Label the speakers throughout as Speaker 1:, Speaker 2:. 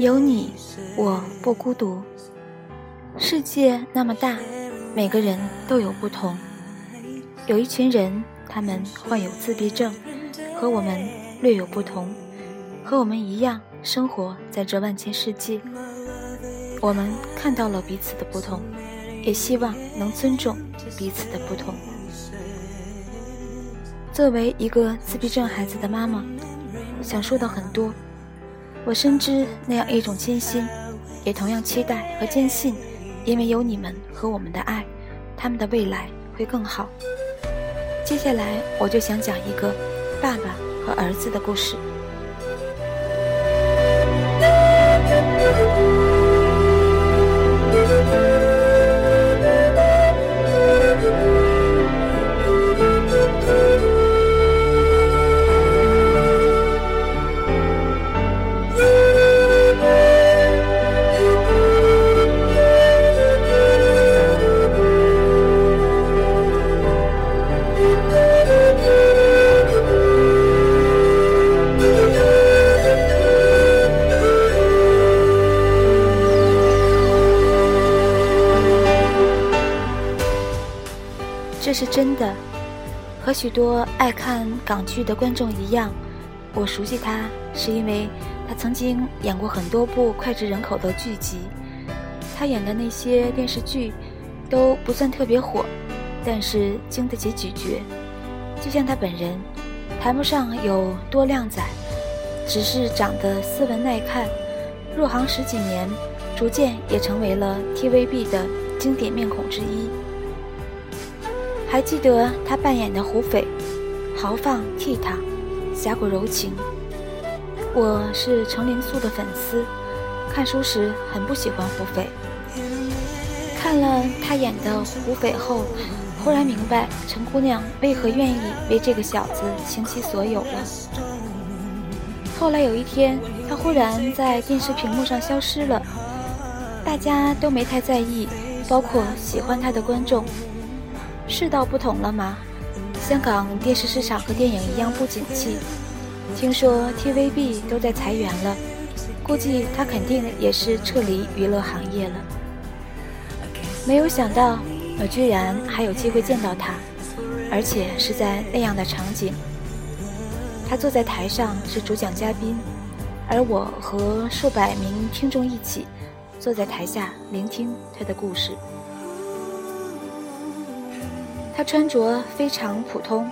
Speaker 1: 有你我不孤独。世界那么大，每个人都有不同。有一群人，他们患有自闭症，和我们略有不同，和我们一样生活在这万千世界。我们看到了彼此的不同，也希望能尊重彼此的不同。作为一个自闭症孩子的妈妈，想说的很多。我深知那样一种艰辛，也同样期待和坚信，因为有你们和我们的爱，他们的未来会更好。接下来，我就想讲一个爸爸和儿子的故事。这是真的，和许多爱看港剧的观众一样，我熟悉他是因为他曾经演过很多部脍炙人口的剧集。他演的那些电视剧都不算特别火，但是经得起咀嚼。就像他本人，谈不上有多靓仔，只是长得斯文耐看。入行十几年，逐渐也成为了 TVB 的经典面孔之一。还记得他扮演的胡斐，豪放倜傥，侠骨柔情。我是程灵素的粉丝，看书时很不喜欢胡斐。看了他演的胡斐后，忽然明白陈姑娘为何愿意为这个小子倾其所有了。后来有一天，他忽然在电视屏幕上消失了，大家都没太在意，包括喜欢他的观众。世道不同了吗？香港电视市场和电影一样不景气，听说 TVB 都在裁员了，估计他肯定也是撤离娱乐行业了。没有想到，我居然还有机会见到他，而且是在那样的场景。他坐在台上是主讲嘉宾，而我和数百名听众一起坐在台下聆听他的故事。他穿着非常普通，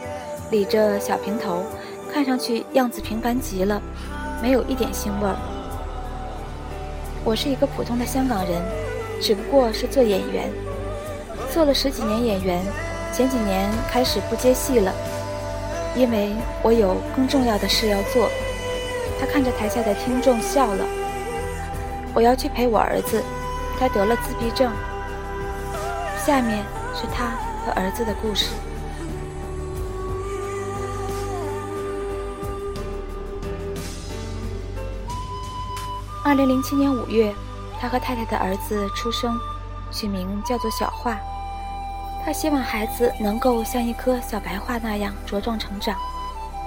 Speaker 1: 理着小平头，看上去样子平凡极了，没有一点腥味儿。我是一个普通的香港人，只不过是做演员，做了十几年演员，前几年开始不接戏了，因为我有更重要的事要做。他看着台下的听众笑了。我要去陪我儿子，他得了自闭症。下面是他。和儿子的故事。二零零七年五月，他和太太的儿子出生，取名叫做小画。他希望孩子能够像一棵小白桦那样茁壮成长，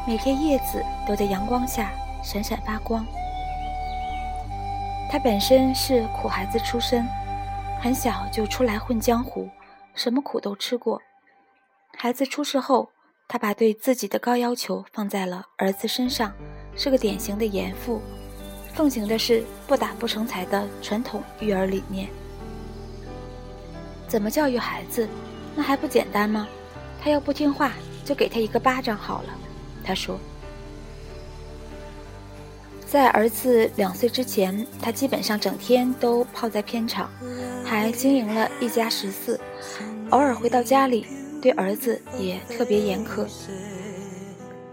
Speaker 1: 每片叶子都在阳光下闪闪发光。他本身是苦孩子出身，很小就出来混江湖。什么苦都吃过。孩子出世后，他把对自己的高要求放在了儿子身上，是个典型的严父，奉行的是不打不成才的传统育儿理念。怎么教育孩子？那还不简单吗？他要不听话，就给他一个巴掌好了。他说。在儿子两岁之前，他基本上整天都泡在片场，还经营了一家食肆。偶尔回到家里，对儿子也特别严苛。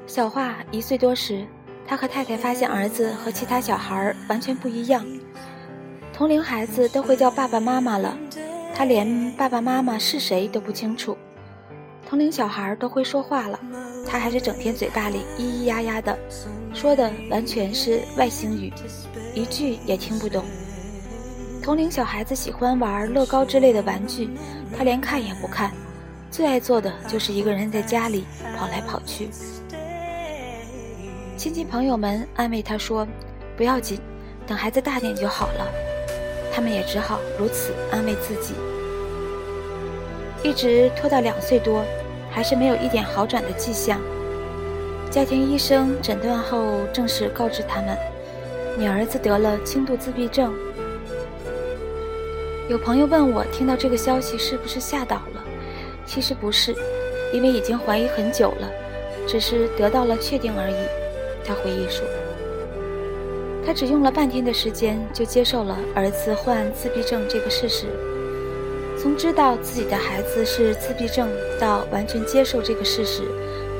Speaker 1: 小华一岁多时，他和太太发现儿子和其他小孩完全不一样，同龄孩子都会叫爸爸妈妈了，他连爸爸妈妈是谁都不清楚。同龄小孩都会说话了，他还是整天嘴巴里咿咿呀呀的。说的完全是外星语，一句也听不懂。同龄小孩子喜欢玩乐高之类的玩具，他连看也不看，最爱做的就是一个人在家里跑来跑去。亲戚朋友们安慰他说：“不要紧，等孩子大点就好了。”他们也只好如此安慰自己。一直拖到两岁多，还是没有一点好转的迹象。家庭医生诊断后，正式告知他们，你儿子得了轻度自闭症。有朋友问我，听到这个消息是不是吓倒了？其实不是，因为已经怀疑很久了，只是得到了确定而已。他回忆说。他只用了半天的时间，就接受了儿子患自闭症这个事实。从知道自己的孩子是自闭症到完全接受这个事实，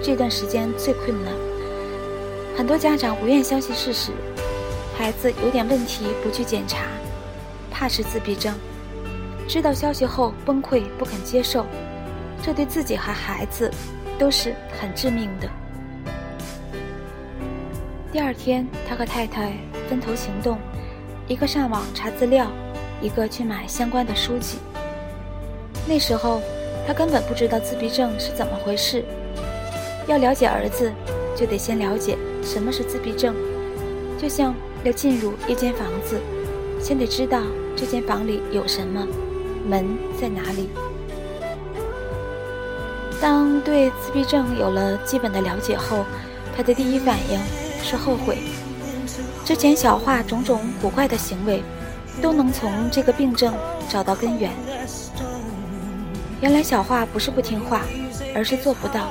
Speaker 1: 这段时间最困难。很多家长不愿相信事实，孩子有点问题不去检查，怕是自闭症。知道消息后崩溃不肯接受，这对自己和孩子都是很致命的。第二天，他和太太分头行动，一个上网查资料，一个去买相关的书籍。那时候，他根本不知道自闭症是怎么回事。要了解儿子，就得先了解什么是自闭症。就像要进入一间房子，先得知道这间房里有什么，门在哪里。当对自闭症有了基本的了解后，他的第一反应。是后悔，之前小画种种古怪的行为，都能从这个病症找到根源。原来小画不是不听话，而是做不到，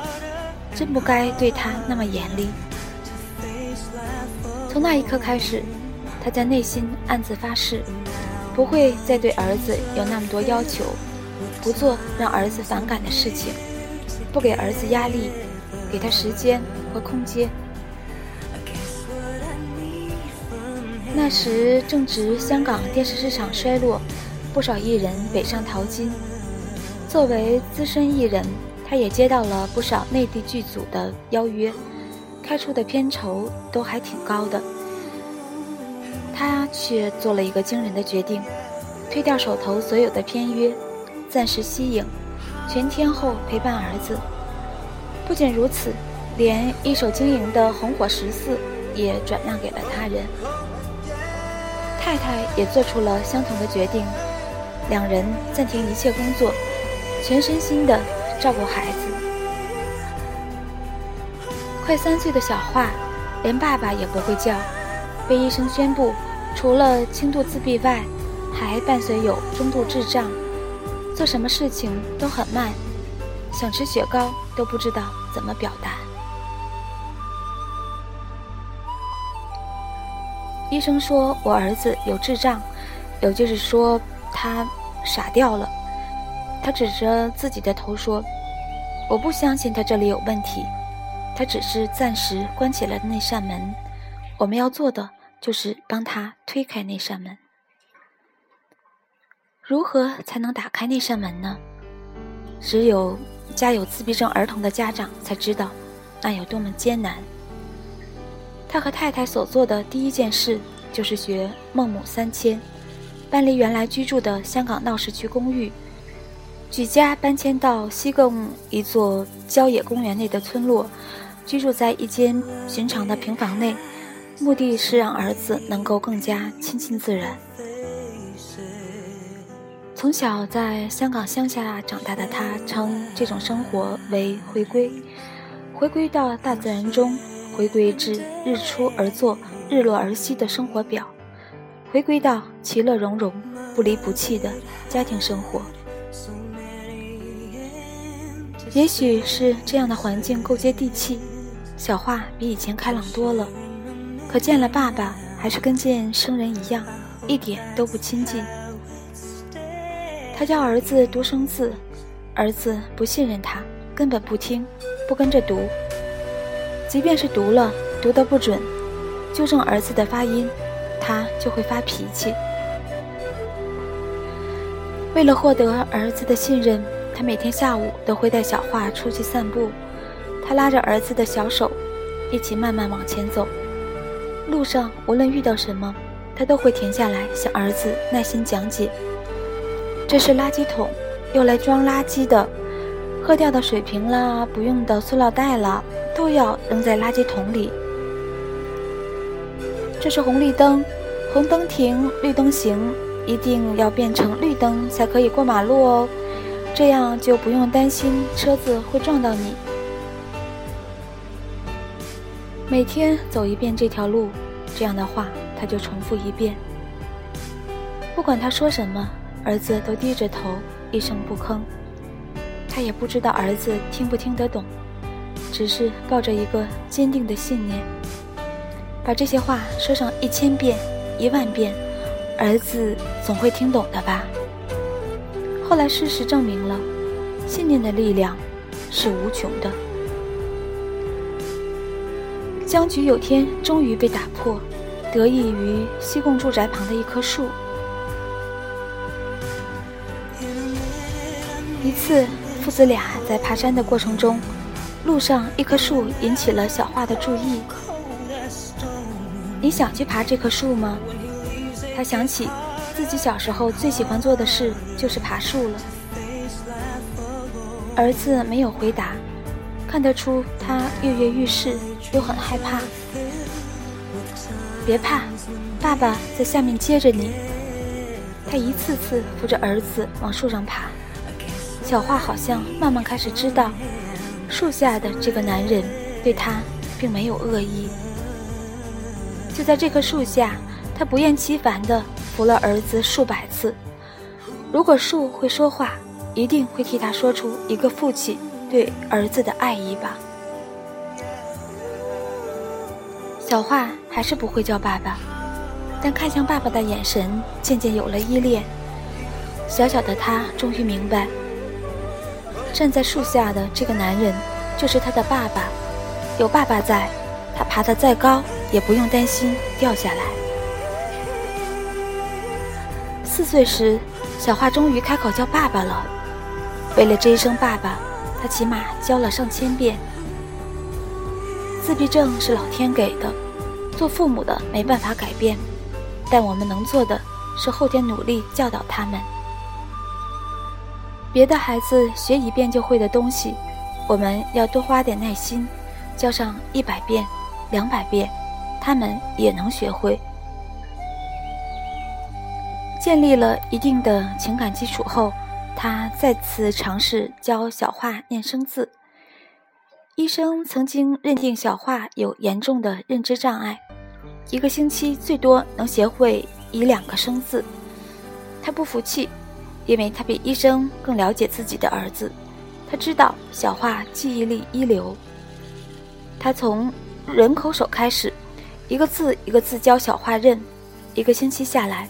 Speaker 1: 真不该对他那么严厉。从那一刻开始，他在内心暗自发誓，不会再对儿子有那么多要求，不做让儿子反感的事情，不给儿子压力，给他时间和空间。那时正值香港电视市场衰落，不少艺人北上淘金。作为资深艺人，他也接到了不少内地剧组的邀约，开出的片酬都还挺高的。他却做了一个惊人的决定，推掉手头所有的片约，暂时息影，全天候陪伴儿子。不仅如此，连一手经营的红火十四也转让给了他人。太太也做出了相同的决定，两人暂停一切工作，全身心的照顾孩子。快三岁的小画，连爸爸也不会叫，被医生宣布，除了轻度自闭外，还伴随有中度智障，做什么事情都很慢，想吃雪糕都不知道怎么表达。医生说：“我儿子有智障，也就是说他傻掉了。”他指着自己的头说：“我不相信他这里有问题，他只是暂时关起了那扇门。我们要做的就是帮他推开那扇门。如何才能打开那扇门呢？只有家有自闭症儿童的家长才知道，那有多么艰难。”他和太太所做的第一件事，就是学孟母三迁，搬离原来居住的香港闹市区公寓，举家搬迁到西贡一座郊野公园内的村落，居住在一间寻常的平房内，目的是让儿子能够更加亲近自然。从小在香港乡下长大的他，称这种生活为回归，回归到大自然中。回归至日出而作、日落而息的生活表，回归到其乐融融、不离不弃的家庭生活。也许是这样的环境够接地气，小画比以前开朗多了。可见了爸爸，还是跟见生人一样，一点都不亲近。他教儿子读生字，儿子不信任他，根本不听，不跟着读。即便是读了，读得不准，纠正儿子的发音，他就会发脾气。为了获得儿子的信任，他每天下午都会带小画出去散步。他拉着儿子的小手，一起慢慢往前走。路上无论遇到什么，他都会停下来向儿子耐心讲解：“这是垃圾桶，用来装垃圾的，喝掉的水瓶啦，不用的塑料袋啦。”都要扔在垃圾桶里。这是红绿灯，红灯停，绿灯行。一定要变成绿灯才可以过马路哦，这样就不用担心车子会撞到你。每天走一遍这条路，这样的话他就重复一遍。不管他说什么，儿子都低着头，一声不吭。他也不知道儿子听不听得懂，只是抱着一个坚定的信念，把这些话说上一千遍、一万遍。儿子总会听懂的吧？后来事实证明了，信念的力量是无穷的。僵局有天终于被打破，得益于西贡住宅旁的一棵树。一次，父子俩在爬山的过程中，路上一棵树引起了小花的注意。你想去爬这棵树吗？他想起自己小时候最喜欢做的事就是爬树了。儿子没有回答，看得出他跃跃欲试，又很害怕。别怕，爸爸在下面接着你。他一次次扶着儿子往树上爬。小花好像慢慢开始知道，树下的这个男人对他并没有恶意。就在这棵树下。他不厌其烦地扶了儿子数百次。如果树会说话，一定会替他说出一个父亲对儿子的爱意吧。小画还是不会叫爸爸，但看向爸爸的眼神渐渐有了依恋。小小的他终于明白，站在树下的这个男人就是他的爸爸。有爸爸在，他爬得再高也不用担心掉下来。四岁时，小花终于开口叫爸爸了。为了这一声爸爸，他起码教了上千遍。自闭症是老天给的，做父母的没办法改变，但我们能做的是后天努力教导他们。别的孩子学一遍就会的东西，我们要多花点耐心，教上一百遍、两百遍，他们也能学会。建立了一定的情感基础后，他再次尝试教小画念生字。医生曾经认定小画有严重的认知障碍，一个星期最多能学会一两个生字。他不服气，因为他比医生更了解自己的儿子。他知道小画记忆力一流。他从人口手开始，一个字一个字教小画认，一个星期下来。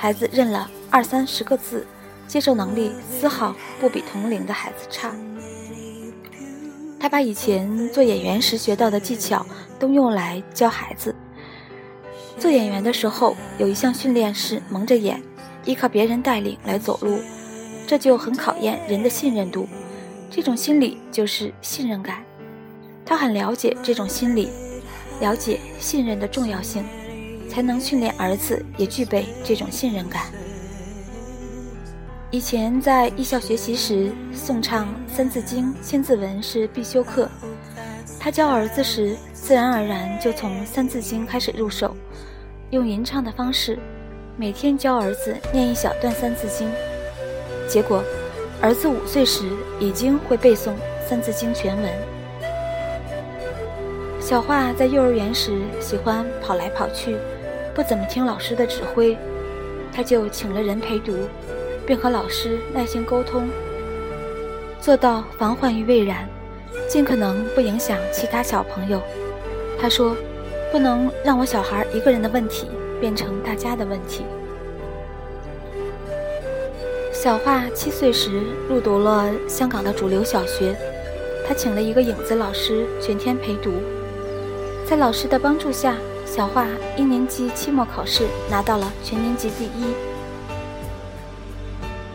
Speaker 1: 孩子认了二三十个字，接受能力丝毫不比同龄的孩子差。他把以前做演员时学到的技巧都用来教孩子。做演员的时候，有一项训练是蒙着眼，依靠别人带领来走路，这就很考验人的信任度。这种心理就是信任感。他很了解这种心理，了解信任的重要性。才能训练儿子也具备这种信任感。以前在艺校学习时，诵唱《三字经》《千字文》是必修课。他教儿子时，自然而然就从《三字经》开始入手，用吟唱的方式，每天教儿子念一小段《三字经》。结果，儿子五岁时已经会背诵《三字经》全文。小华在幼儿园时喜欢跑来跑去。不怎么听老师的指挥，他就请了人陪读，并和老师耐心沟通，做到防患于未然，尽可能不影响其他小朋友。他说：“不能让我小孩一个人的问题变成大家的问题。”小华七岁时入读了香港的主流小学，他请了一个影子老师全天陪读，在老师的帮助下。小华一年级期末考试拿到了全年级第一。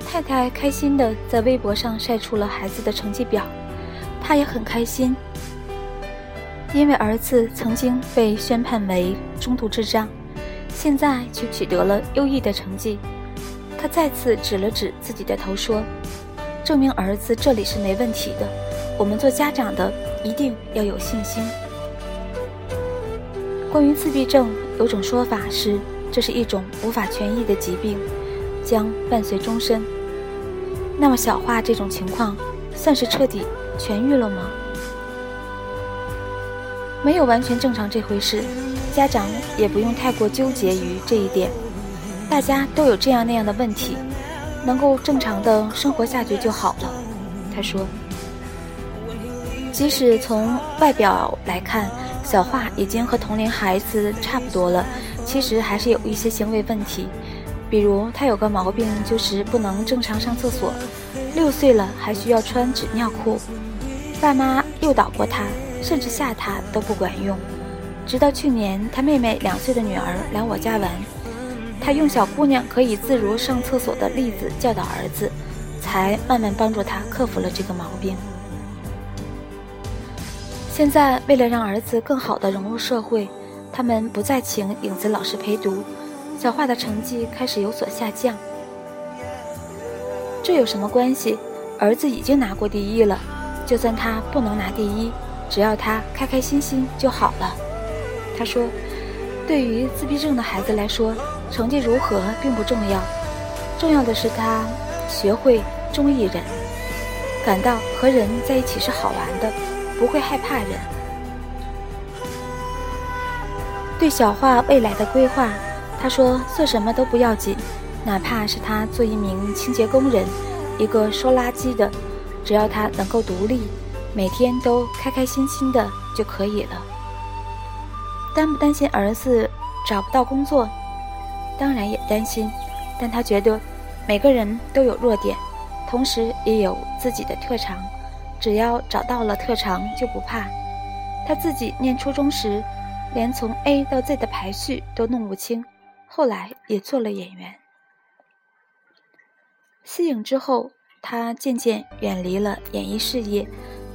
Speaker 1: 太太开心地在微博上晒出了孩子的成绩表，她也很开心，因为儿子曾经被宣判为中度智障，现在却取得了优异的成绩。他再次指了指自己的头说：“证明儿子这里是没问题的。我们做家长的一定要有信心。”关于自闭症，有种说法是这是一种无法痊愈的疾病，将伴随终身。那么小花这种情况，算是彻底痊愈了吗？没有完全正常这回事，家长也不用太过纠结于这一点。大家都有这样那样的问题，能够正常的生活下去就好了。他说：“即使从外表来看，小华已经和同龄孩子差不多了，其实还是有一些行为问题。比如他有个毛病，就是不能正常上厕所，六岁了还需要穿纸尿裤。爸妈诱导过他。”甚至吓他都不管用，直到去年他妹妹两岁的女儿来我家玩，他用小姑娘可以自如上厕所的例子教导儿子，才慢慢帮助他克服了这个毛病。现在为了让儿子更好的融入社会，他们不再请影子老师陪读，小画的成绩开始有所下降。这有什么关系？儿子已经拿过第一了，就算他不能拿第一。只要他开开心心就好了，他说：“对于自闭症的孩子来说，成绩如何并不重要，重要的是他学会中意人，感到和人在一起是好玩的，不会害怕人。”对小画未来的规划，他说：“做什么都不要紧，哪怕是他做一名清洁工人，一个收垃圾的，只要他能够独立。”每天都开开心心的就可以了。担不担心儿子找不到工作？当然也担心，但他觉得每个人都有弱点，同时也有自己的特长，只要找到了特长就不怕。他自己念初中时，连从 A 到 Z 的排序都弄不清，后来也做了演员。息影之后，他渐渐远离了演艺事业。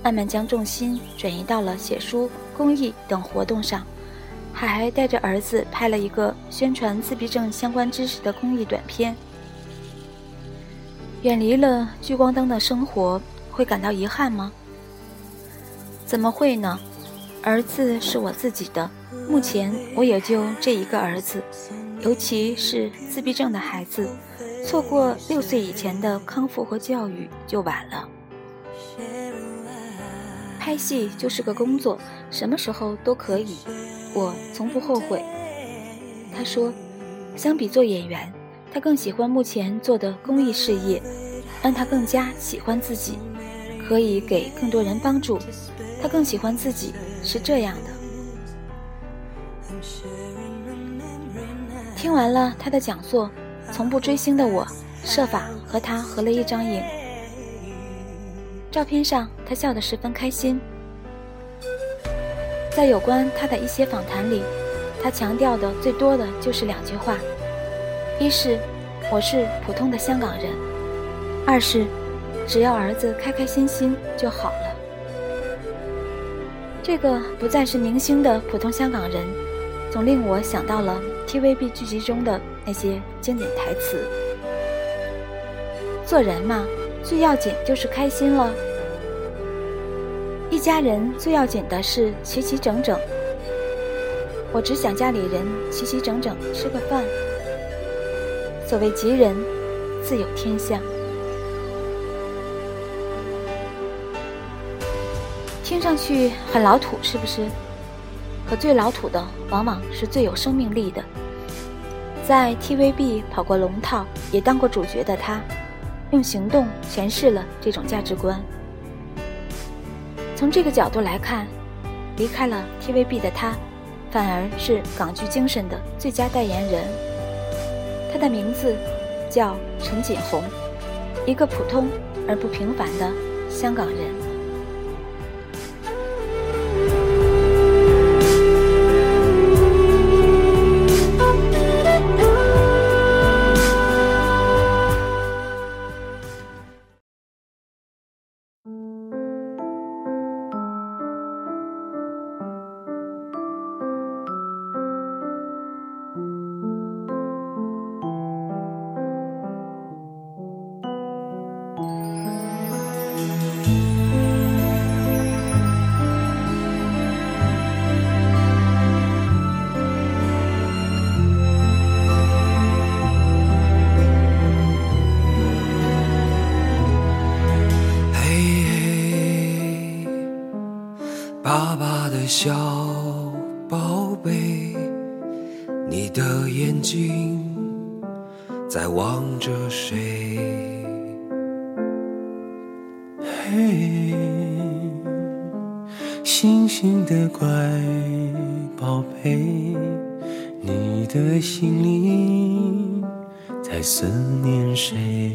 Speaker 1: 慢慢将重心转移到了写书、公益等活动上，还带着儿子拍了一个宣传自闭症相关知识的公益短片。远离了聚光灯的生活，会感到遗憾吗？怎么会呢？儿子是我自己的，目前我也就这一个儿子，尤其是自闭症的孩子，错过六岁以前的康复和教育就晚了。拍戏就是个工作，什么时候都可以，我从不后悔。他说，相比做演员，他更喜欢目前做的公益事业，让他更加喜欢自己，可以给更多人帮助。他更喜欢自己是这样的。听完了他的讲座，从不追星的我，设法和他合了一张影。照片上，他笑得十分开心。在有关他的一些访谈里，他强调的最多的就是两句话：一是我是普通的香港人；二是只要儿子开开心心就好了。这个不再是明星的普通香港人，总令我想到了 TVB 剧集中的那些经典台词：做人嘛。最要紧就是开心了。一家人最要紧的是齐齐整整。我只想家里人齐齐整整吃个饭。所谓吉人，自有天相。听上去很老土，是不是？可最老土的，往往是最有生命力的。在 TVB 跑过龙套，也当过主角的他。用行动诠释了这种价值观。从这个角度来看，离开了 TVB 的他，反而是港剧精神的最佳代言人。他的名字叫陈锦鸿，一个普通而不平凡的香港人。
Speaker 2: 小宝贝，你的眼睛在望着谁？
Speaker 3: 嘿，星星的乖宝贝，你的心里在思念谁？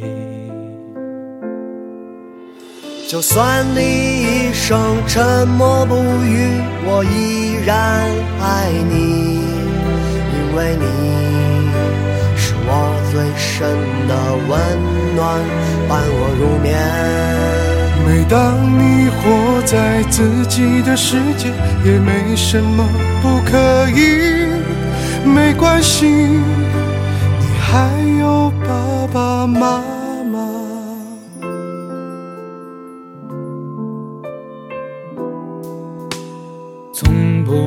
Speaker 4: 就算你一生沉默不语，我依然爱你，因为你是我最深的温暖，伴我入眠。
Speaker 3: 每当你活在自己的世界，也没什么不可以，没关系，你还有爸爸妈妈。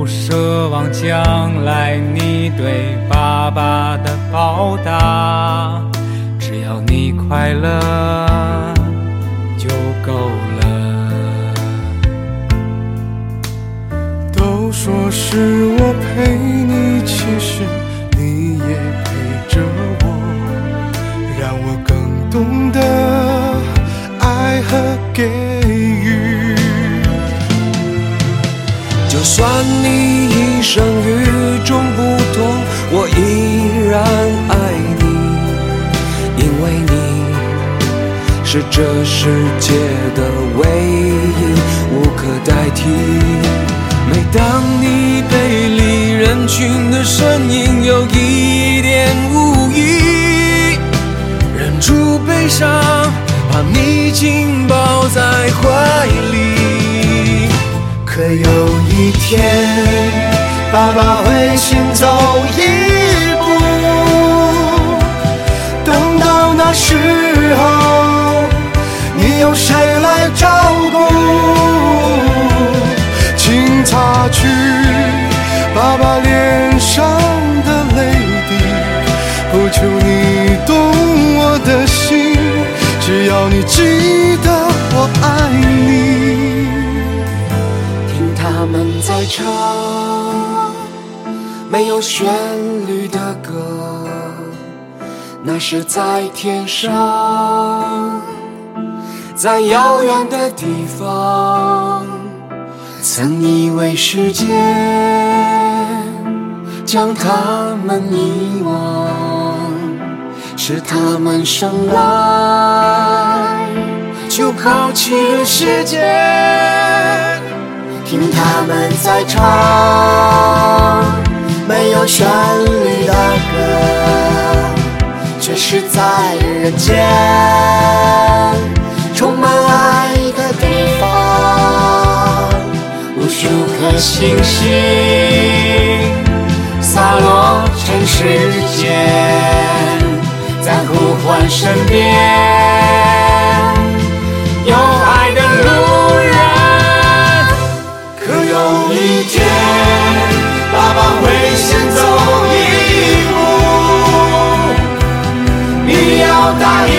Speaker 5: 不奢望将来你对爸爸的报答，只要你快乐就够了。
Speaker 3: 都说是
Speaker 2: 这世界的唯一，无可代替。每当你背离人群的身影有一点无意，忍住悲伤，把你紧抱在怀里。
Speaker 4: 可有一天，爸爸会先
Speaker 2: 唱没有旋律的歌，那是在天上，在遥远的地方，曾以为时间将他们遗忘，是他们生来就抛弃了世界。
Speaker 4: 听他们在唱没有旋律的歌，却是在人间充满爱的地方。
Speaker 5: 无数颗星星洒落尘世间，在呼唤身边有爱
Speaker 4: 一天，爸爸会先走一步，你要答应